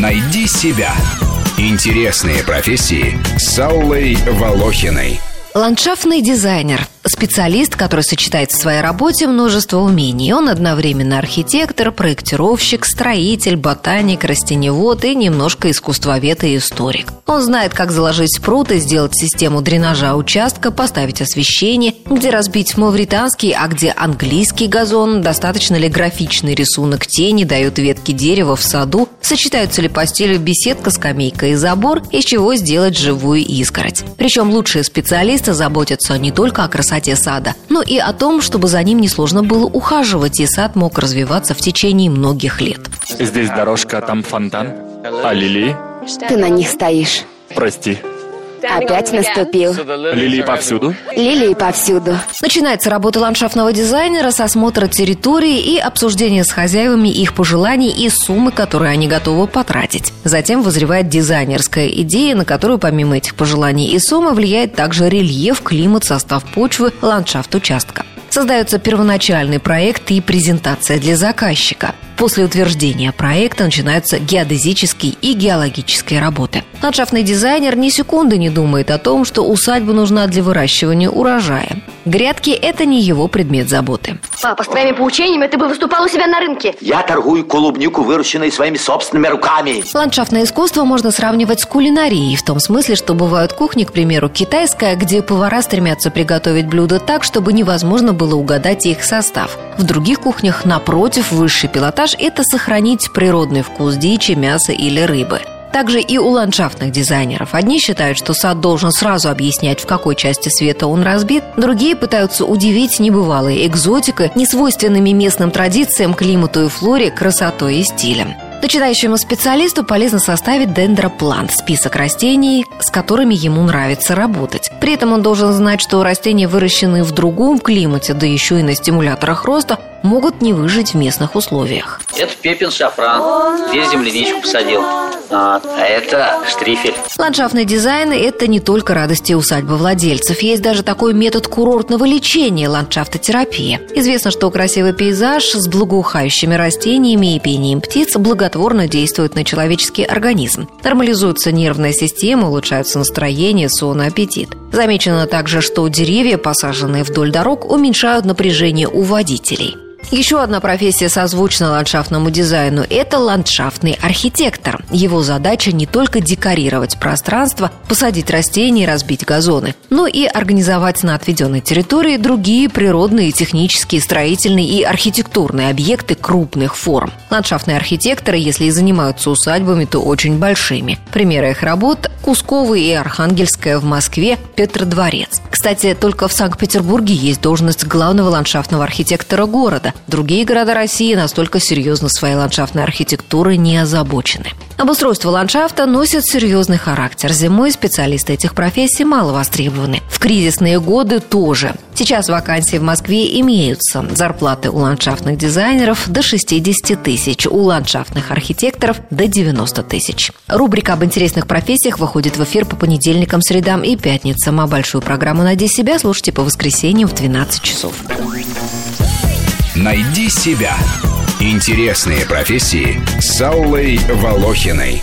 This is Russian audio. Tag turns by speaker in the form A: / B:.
A: Найди себя. Интересные профессии с Аллой Волохиной.
B: Ландшафтный дизайнер – специалист, который сочетает в своей работе множество умений. Он одновременно архитектор, проектировщик, строитель, ботаник, растеневод и немножко искусствовед и историк. Он знает, как заложить спрут и сделать систему дренажа участка, поставить освещение, где разбить мавританский, а где английский газон, достаточно ли графичный рисунок тени дают ветки дерева в саду, сочетаются ли по стилю беседка, скамейка и забор, из чего сделать живую изгородь. Причем лучшие специалисты заботятся не только о красоте сада, но и о том, чтобы за ним несложно было ухаживать, и сад мог развиваться в течение многих лет.
C: Здесь дорожка, там фонтан. А лилии?
D: Ты на них стоишь.
C: Прости.
D: Опять наступил.
C: Лилии повсюду?
D: Лилии повсюду.
B: Начинается работа ландшафтного дизайнера с осмотра территории и обсуждения с хозяевами их пожеланий и суммы, которые они готовы потратить. Затем вызревает дизайнерская идея, на которую помимо этих пожеланий и суммы влияет также рельеф, климат, состав почвы, ландшафт участка. Создается первоначальный проект и презентация для заказчика. После утверждения проекта начинаются геодезические и геологические работы. Ландшафтный дизайнер ни секунды не думает о том, что усадьба нужна для выращивания урожая. Грядки – это не его предмет заботы.
E: Папа, с твоими поучениями ты бы выступал у себя на рынке.
F: Я торгую клубнику, выращенной своими собственными руками.
B: Ландшафтное искусство можно сравнивать с кулинарией, в том смысле, что бывают кухни, к примеру, китайская, где повара стремятся приготовить блюда так, чтобы невозможно было угадать их состав. В других кухнях, напротив, высший пилотаж – это сохранить природный вкус дичи, мяса или рыбы. Также и у ландшафтных дизайнеров. Одни считают, что сад должен сразу объяснять, в какой части света он разбит, другие пытаются удивить небывалой экзотикой, несвойственными местным традициям, климату и флоре, красотой и стилем. Начинающему специалисту полезно составить дендроплан – список растений, с которыми ему нравится работать. При этом он должен знать, что растения, выращенные в другом климате, да еще и на стимуляторах роста, могут не выжить в местных условиях.
G: Это пепен шафран. Здесь земляничку посадил. А, а это штрифель.
B: Ландшафтный дизайн – это не только радости усадьбы владельцев. Есть даже такой метод курортного лечения – ландшафтотерапия. Известно, что красивый пейзаж с благоухающими растениями и пением птиц благотворно действует на человеческий организм. Нормализуется нервная система, улучшается настроение, сон и аппетит. Замечено также, что деревья, посаженные вдоль дорог, уменьшают напряжение у водителей. Еще одна профессия созвучна ландшафтному дизайну – это ландшафтный архитектор. Его задача не только декорировать пространство, посадить растения и разбить газоны, но и организовать на отведенной территории другие природные, технические, строительные и архитектурные объекты крупных форм. Ландшафтные архитекторы, если и занимаются усадьбами, то очень большими. Примеры их работ – Кусковый и Архангельская в Москве, Петродворец. Кстати, только в Санкт-Петербурге есть должность главного ландшафтного архитектора города. Другие города России настолько серьезно своей ландшафтной архитектурой не озабочены. Обустройство ландшафта носит серьезный характер. Зимой специалисты этих профессий мало востребованы. В кризисные годы тоже. Сейчас вакансии в Москве имеются. Зарплаты у ландшафтных дизайнеров до 60 тысяч, у ландшафтных архитекторов до 90 тысяч. Рубрика об интересных профессиях выходит в эфир по понедельникам, средам и пятницам, а большую программу «Найди себя» слушайте по воскресеньям в 12 часов.
A: Найди себя. Интересные профессии с Аллой Волохиной.